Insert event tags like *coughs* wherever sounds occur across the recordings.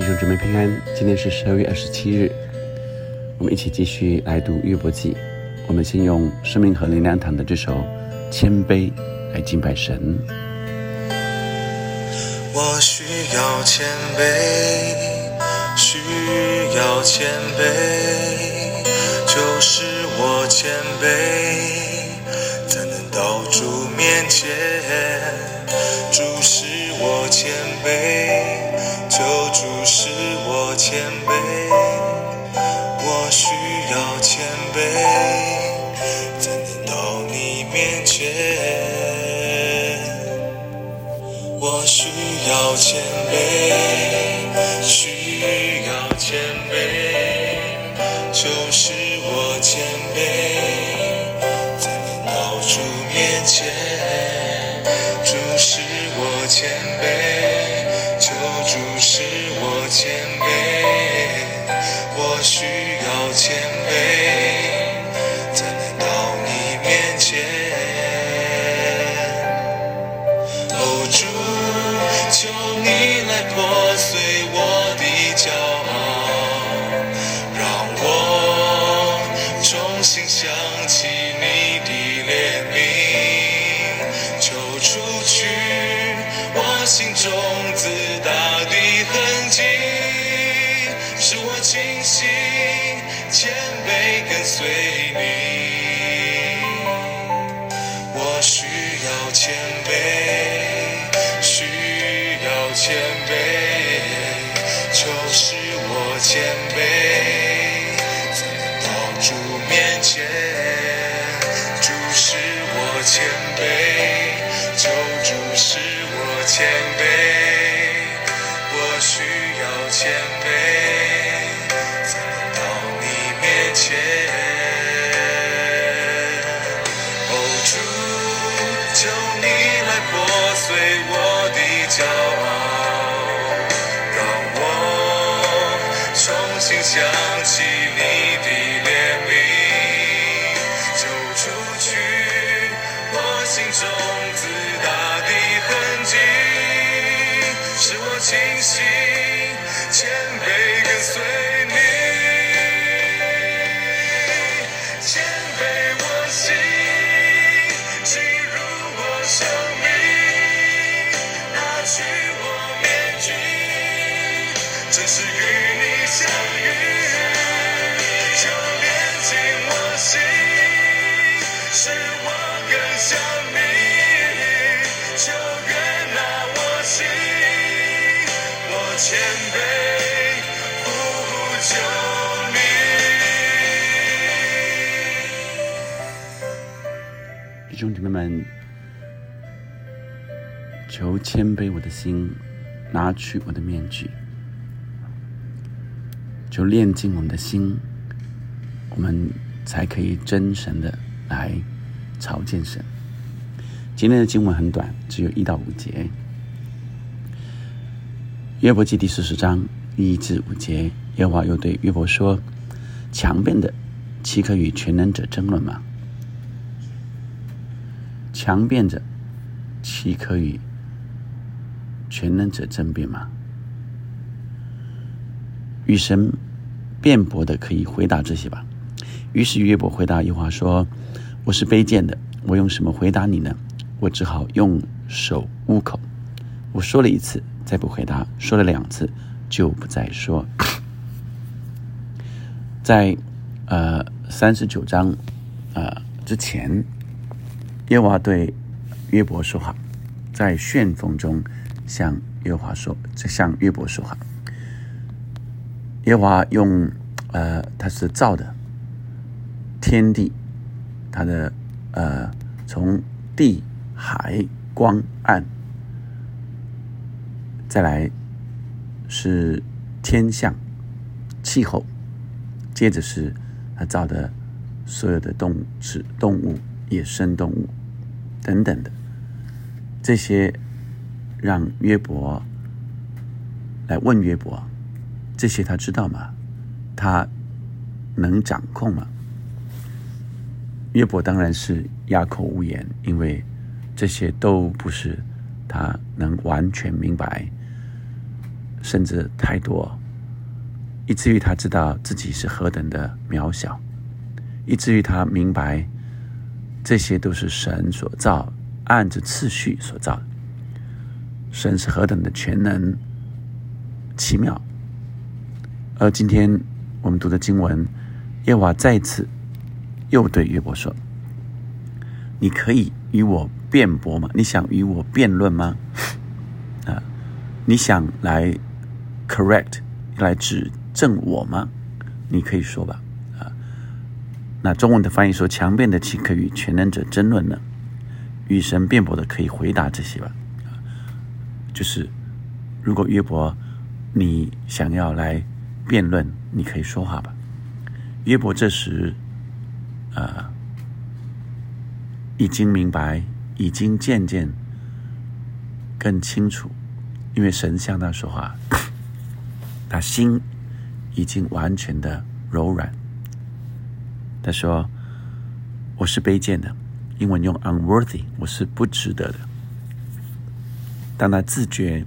弟兄姊妹平安，今天是十二月二十七日，我们一起继续来读约伯记。我们先用生命和灵粮堂的这首《谦卑》来敬拜神。我需要谦卑，需要谦卑，就是我谦卑，才能到主面前。主是我谦卑。求主使我谦卑，我需要谦卑，才能到你面前。我需要谦卑，需我破碎我的骄傲，让我重新想起你的怜悯，就除去我心中自大的痕迹，使我清醒，谦卑跟随。兄弟们，求谦卑我的心，拿去我的面具，就炼净我们的心，我们才可以真神的来朝见神。今天的经文很短，只有一到五节。约伯记第四十章一至五节，耶和华又对约伯说：“强辩的岂可与全能者争论吗？”强辩者，岂可与全能者争辩吗？与神辩驳的，可以回答这些吧。于是约伯回答一话说：“我是卑贱的，我用什么回答你呢？我只好用手捂口。我说了一次，再不回答；说了两次，就不再说。”在呃三十九章呃之前。耶和华对约伯说话，在旋风中向约华说，向约伯说话。耶和华用呃，他是造的天地，他的呃，从地海光暗，再来是天象气候，接着是他造的所有的动物是动物，野生动物。等等的这些，让约伯来问约伯，这些他知道吗？他能掌控吗？约伯当然是哑口无言，因为这些都不是他能完全明白甚至太多，以至于他知道自己是何等的渺小，以至于他明白这些都是神所造，按着次序所造。神是何等的全能、奇妙。而今天我们读的经文，耶和华再次又对约伯说：“你可以与我辩驳吗？你想与我辩论吗？啊，你想来？” Correct，来指正我吗？你可以说吧，那中文的翻译说：强辩的岂可与全能者争论呢？与神辩驳的可以回答这些吧，就是如果约伯你想要来辩论，你可以说话吧。约伯这时，啊，已经明白，已经渐渐更清楚，因为神向他说话。他心已经完全的柔软。他说：“我是卑贱的，英文用 unworthy，我是不值得的。”当他自觉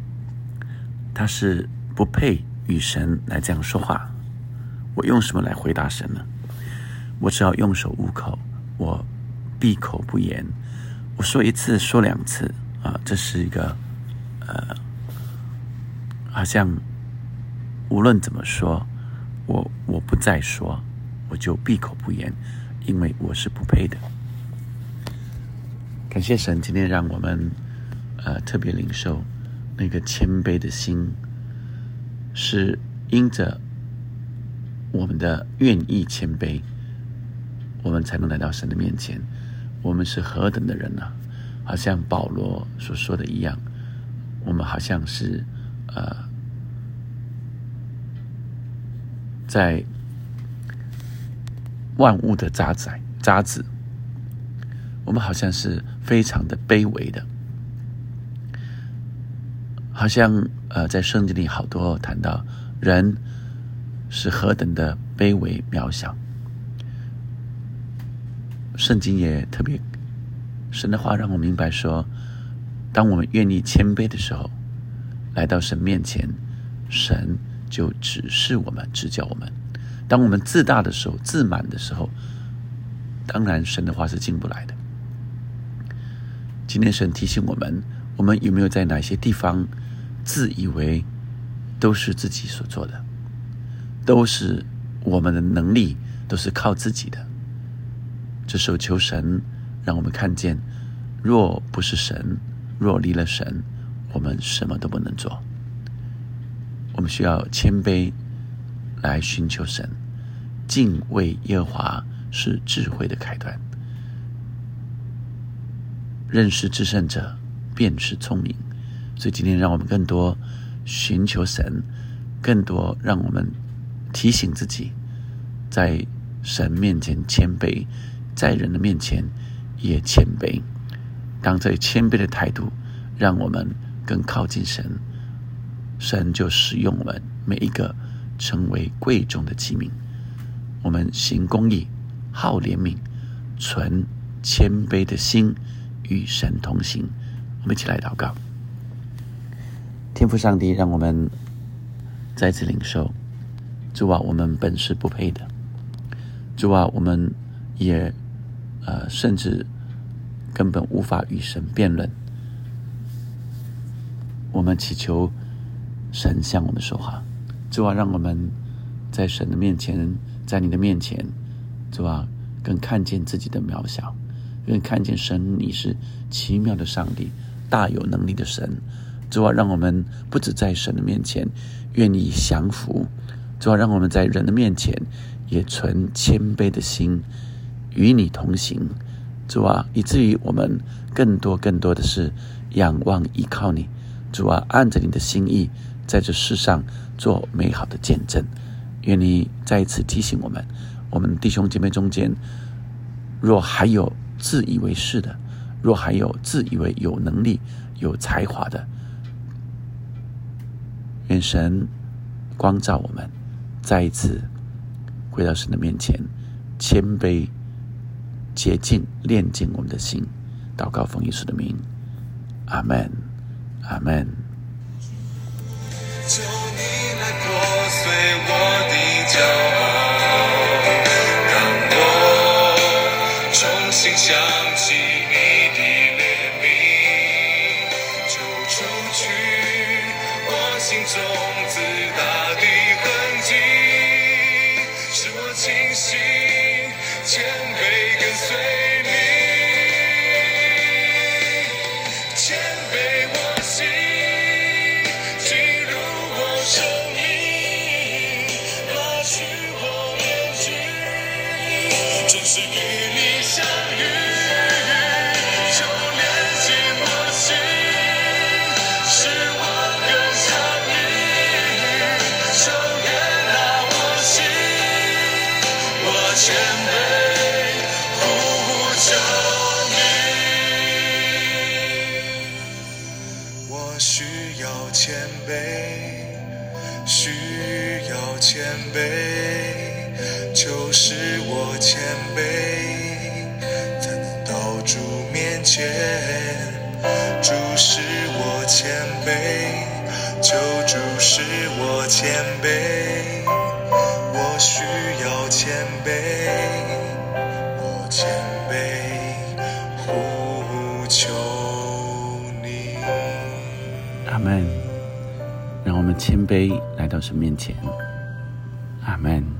*coughs* 他是不配与神来这样说话，我用什么来回答神呢？我只要用手捂口，我闭口不言。我说一次，说两次啊，这是一个呃。好像无论怎么说，我我不再说，我就闭口不言，因为我是不配的。感谢神，今天让我们呃特别领受那个谦卑的心，是因着我们的愿意谦卑，我们才能来到神的面前。我们是何等的人呢？好像保罗所说的一样，我们好像是。呃，在万物的渣滓渣子，我们好像是非常的卑微的，好像呃，在圣经里好多谈到人是何等的卑微渺小，圣经也特别神的话让我明白说，当我们愿意谦卑的时候。来到神面前，神就指示我们、指教我们。当我们自大的时候、自满的时候，当然神的话是进不来的。今天神提醒我们：我们有没有在哪些地方自以为都是自己所做的，都是我们的能力，都是靠自己的？这时候求神让我们看见：若不是神，若离了神。我们什么都不能做，我们需要谦卑来寻求神，敬畏耶和华是智慧的开端，认识至圣者便是聪明。所以今天让我们更多寻求神，更多让我们提醒自己，在神面前谦卑，在人的面前也谦卑。当这谦卑的态度，让我们。更靠近神，神就使用我们每一个成为贵重的器皿。我们行公义，好怜悯，存谦卑的心，与神同行。我们一起来祷告：天父上帝，让我们再次领受主啊，我们本是不配的。主啊，我们也呃，甚至根本无法与神辩论。我们祈求神向我们说话，主啊，让我们在神的面前，在你的面前，主啊，更看见自己的渺小，更看见神你是奇妙的上帝，大有能力的神。主啊，让我们不止在神的面前愿意降服，主啊，让我们在人的面前也存谦卑的心，与你同行。主啊，以至于我们更多更多的是仰望依靠你。主啊，按着你的心意，在这世上做美好的见证。愿你再一次提醒我们：我们弟兄姐妹中间，若还有自以为是的，若还有自以为有能力、有才华的，愿神光照我们，再一次回到神的面前，谦卑、洁净、炼净我们的心。祷告奉耶稣的名，阿门。Amen. 求你来破碎我的骄傲，让我重新想起你的怜悯，卑，就是我谦卑，才能到主面前。主是我谦卑，求主是我谦卑，我需要谦卑，我谦卑呼求你。阿门。让我们谦卑来到神面前。阿门。